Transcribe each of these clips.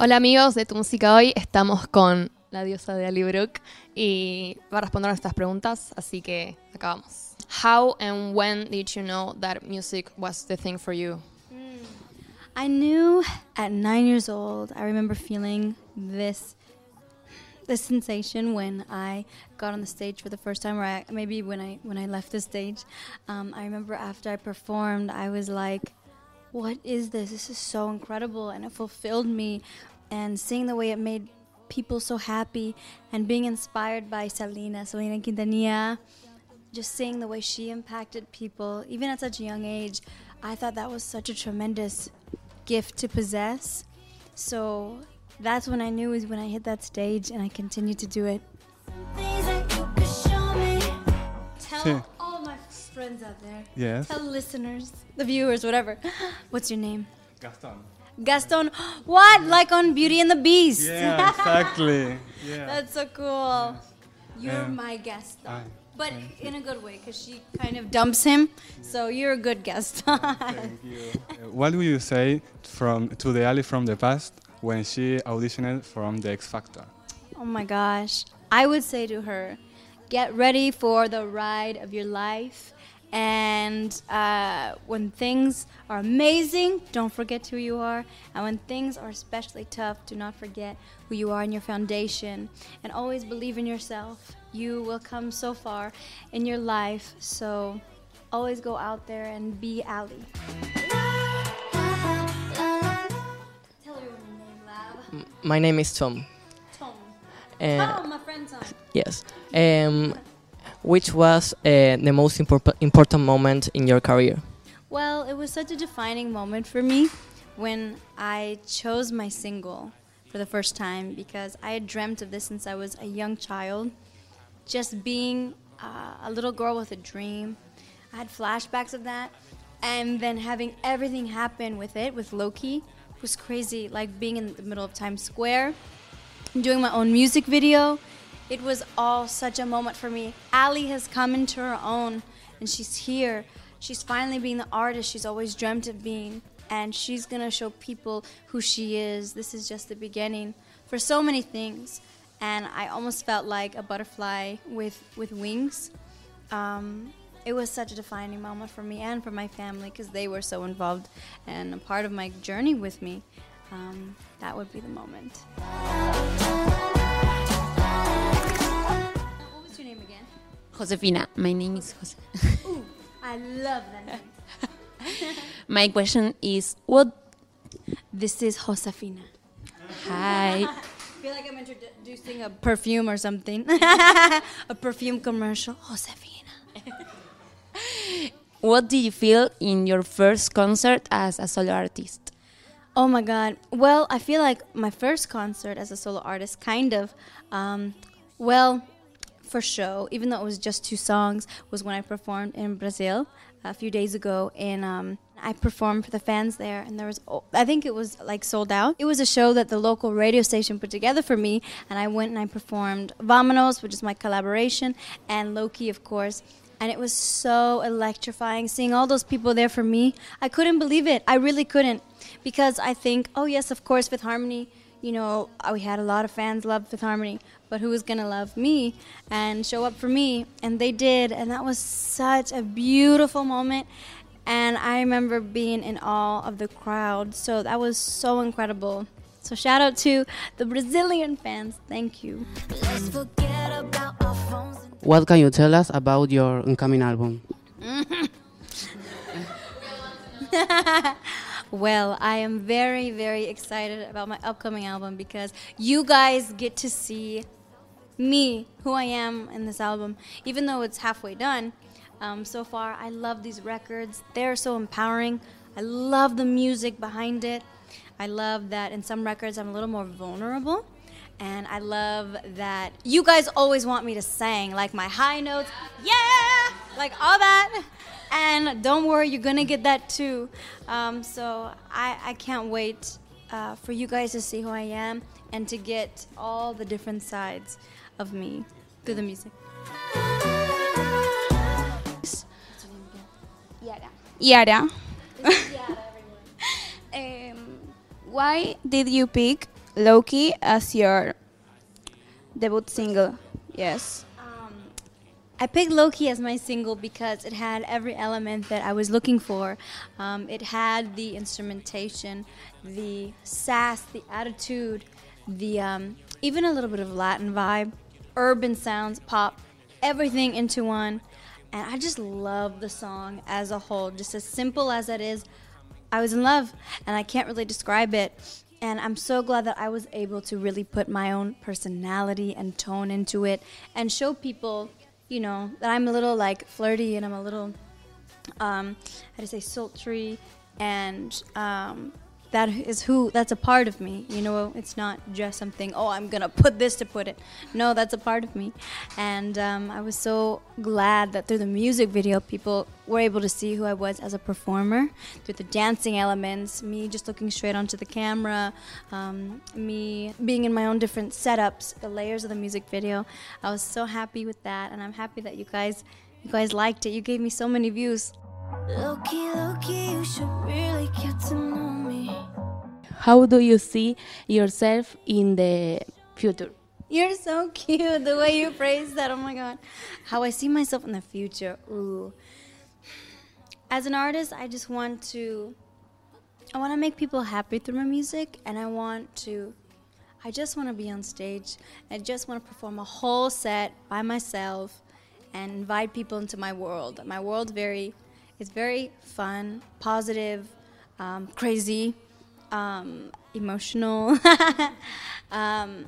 Hola amigos de Tu Música Hoy, estamos con la diosa de Ali Brooke y va a responder nuestras preguntas, así que acá vamos. How and when did you know that music was the thing for you? I knew at nine years old. I remember feeling this this sensation when I got on the stage for the first time, or I, maybe when I when I left the stage. Um, I remember after I performed, I was like, "What is this? This is so incredible!" And it fulfilled me. And seeing the way it made people so happy, and being inspired by Selena, Selena Quintanilla, just seeing the way she impacted people, even at such a young age, I thought that was such a tremendous gift to possess. So that's when I knew is when I hit that stage and I continued to do it. Tell Sí. all my friends out there. Yes. Tell listeners, the viewers, whatever. What's your name? Gaston. Gaston. What? Like on Beauty and the Beast. Yeah, exactly. Yeah. That's so cool. You're Um, my Gaston. I- but in a good way, because she kind of dumps him. So you're a good Gaston. Thank you. Uh, what would you say from to the Ally from the past when she auditioned from the X Factor? Oh my gosh. I would say to her, get ready for the ride of your life. And uh, when things are amazing, don't forget who you are. And when things are especially tough, do not forget who you are in your foundation. And always believe in yourself. You will come so far in your life. So always go out there and be Ally. Tell everyone your name, Lab. My name is Tom. Tom. Uh, Oh, my friend Tom. yes. Um, which was uh, the most impor- important moment in your career? Well, it was such a defining moment for me when I chose my single for the first time because I had dreamt of this since I was a young child. Just being uh, a little girl with a dream. I had flashbacks of that. And then having everything happen with it, with Low Key, was crazy. Like being in the middle of Times Square, doing my own music video. It was all such a moment for me. Ally has come into her own and she's here. She's finally being the artist she's always dreamt of being. And she's gonna show people who she is. This is just the beginning for so many things. And I almost felt like a butterfly with, with wings. Um, it was such a defining moment for me and for my family because they were so involved and a part of my journey with me. Um, that would be the moment. Josefina, my name is Jose. Ooh, I love that name. My question is what This is Josefina. hi I feel like I'm introducing a perfume or something. a perfume commercial. Josefina. what did you feel in your first concert as a solo artist? Oh my god. Well, I feel like my first concert as a solo artist, kind of, um, well, for show, even though it was just two songs, was when I performed in Brazil a few days ago. And um, I performed for the fans there, and there was, oh, I think it was like sold out. It was a show that the local radio station put together for me, and I went and I performed Vamonos, which is my collaboration, and Low Key, of course. And it was so electrifying seeing all those people there for me. I couldn't believe it. I really couldn't. Because I think, oh, yes, of course, Fifth Harmony, you know, uh, we had a lot of fans love Fifth Harmony, but who was going to love me and show up for me? And they did. And that was such a beautiful moment. And I remember being in awe of the crowd. So that was so incredible. So shout out to the Brazilian fans. Thank you. What can you tell us about your incoming album? Well, I am very, very excited about my upcoming album because you guys get to see me, who I am in this album, even though it's halfway done. Um, so far, I love these records. They're so empowering. I love the music behind it. I love that in some records I'm a little more vulnerable. And I love that you guys always want me to sing, like my high notes, yeah, like all that. And don't worry, you're gonna get that too. Um, so I, I can't wait uh, for you guys to see who I am and to get all the different sides of me through the music. Yara. um, why did you pick Low Key as your debut single. Yes. I picked Low Key as my single because it had every element that I was looking for. Um, it had the instrumentation, the sass, the attitude, the um, even a little bit of Latin vibe, urban sounds, pop, everything into one. And I just love the song as a whole, just as simple as it is. I was in love, and I can't really describe it. And I'm so glad that I was able to really put my own personality and tone into it and show people, you know, that I'm a little like flirty and I'm a little, um, how to say, sultry. And um, that is who, that's a part of me. You know, it's not just something, oh, I'm to put this to put it. No, that's a part of me. And um, I was so glad that through the music video, people were able to see who I was as a performer through the dancing elements, me just looking straight onto the camera, um, me being in my own different setups, the layers of the music video. I was so happy with that, and I'm happy that you guys, you guys liked it. You gave me so many views. Loki, Loki, you should really get to know me. How do you see yourself in the future? You're so cute the way you phrase that. Oh my god. How I see myself in the future. Ooh. As an artist, I just want to I want to make people happy through my music and I want to I just want to be on stage. I just want to perform a whole set by myself and invite people into my world. My world's very it's very fun, positive, um, crazy, um, emotional. um,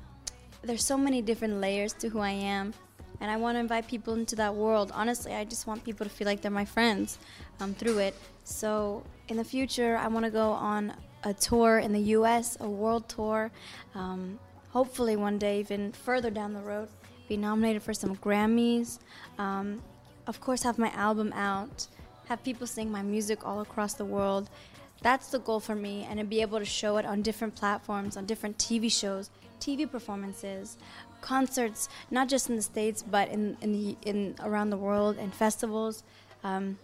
there's so many different layers to who I am, and I want to invite people into that world. Honestly, I just want people to feel like they're my friends um, through it. So in the future, I want to go on a tour in the U.S., a world tour. Um, hopefully, one day, even further down the road, be nominated for some Grammys. Um, of course, have my album out. Have people sing my music all across the world. That's the goal for me, and to be able to show it on different platforms, on different TV shows, TV performances, concerts, not just in the states, but in in, the, in around the world, and festivals. Um,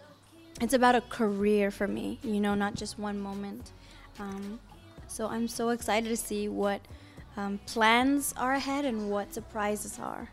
it's about a career for me, you know, not just one moment. Um, so I'm so excited to see what um, plans are ahead and what surprises are.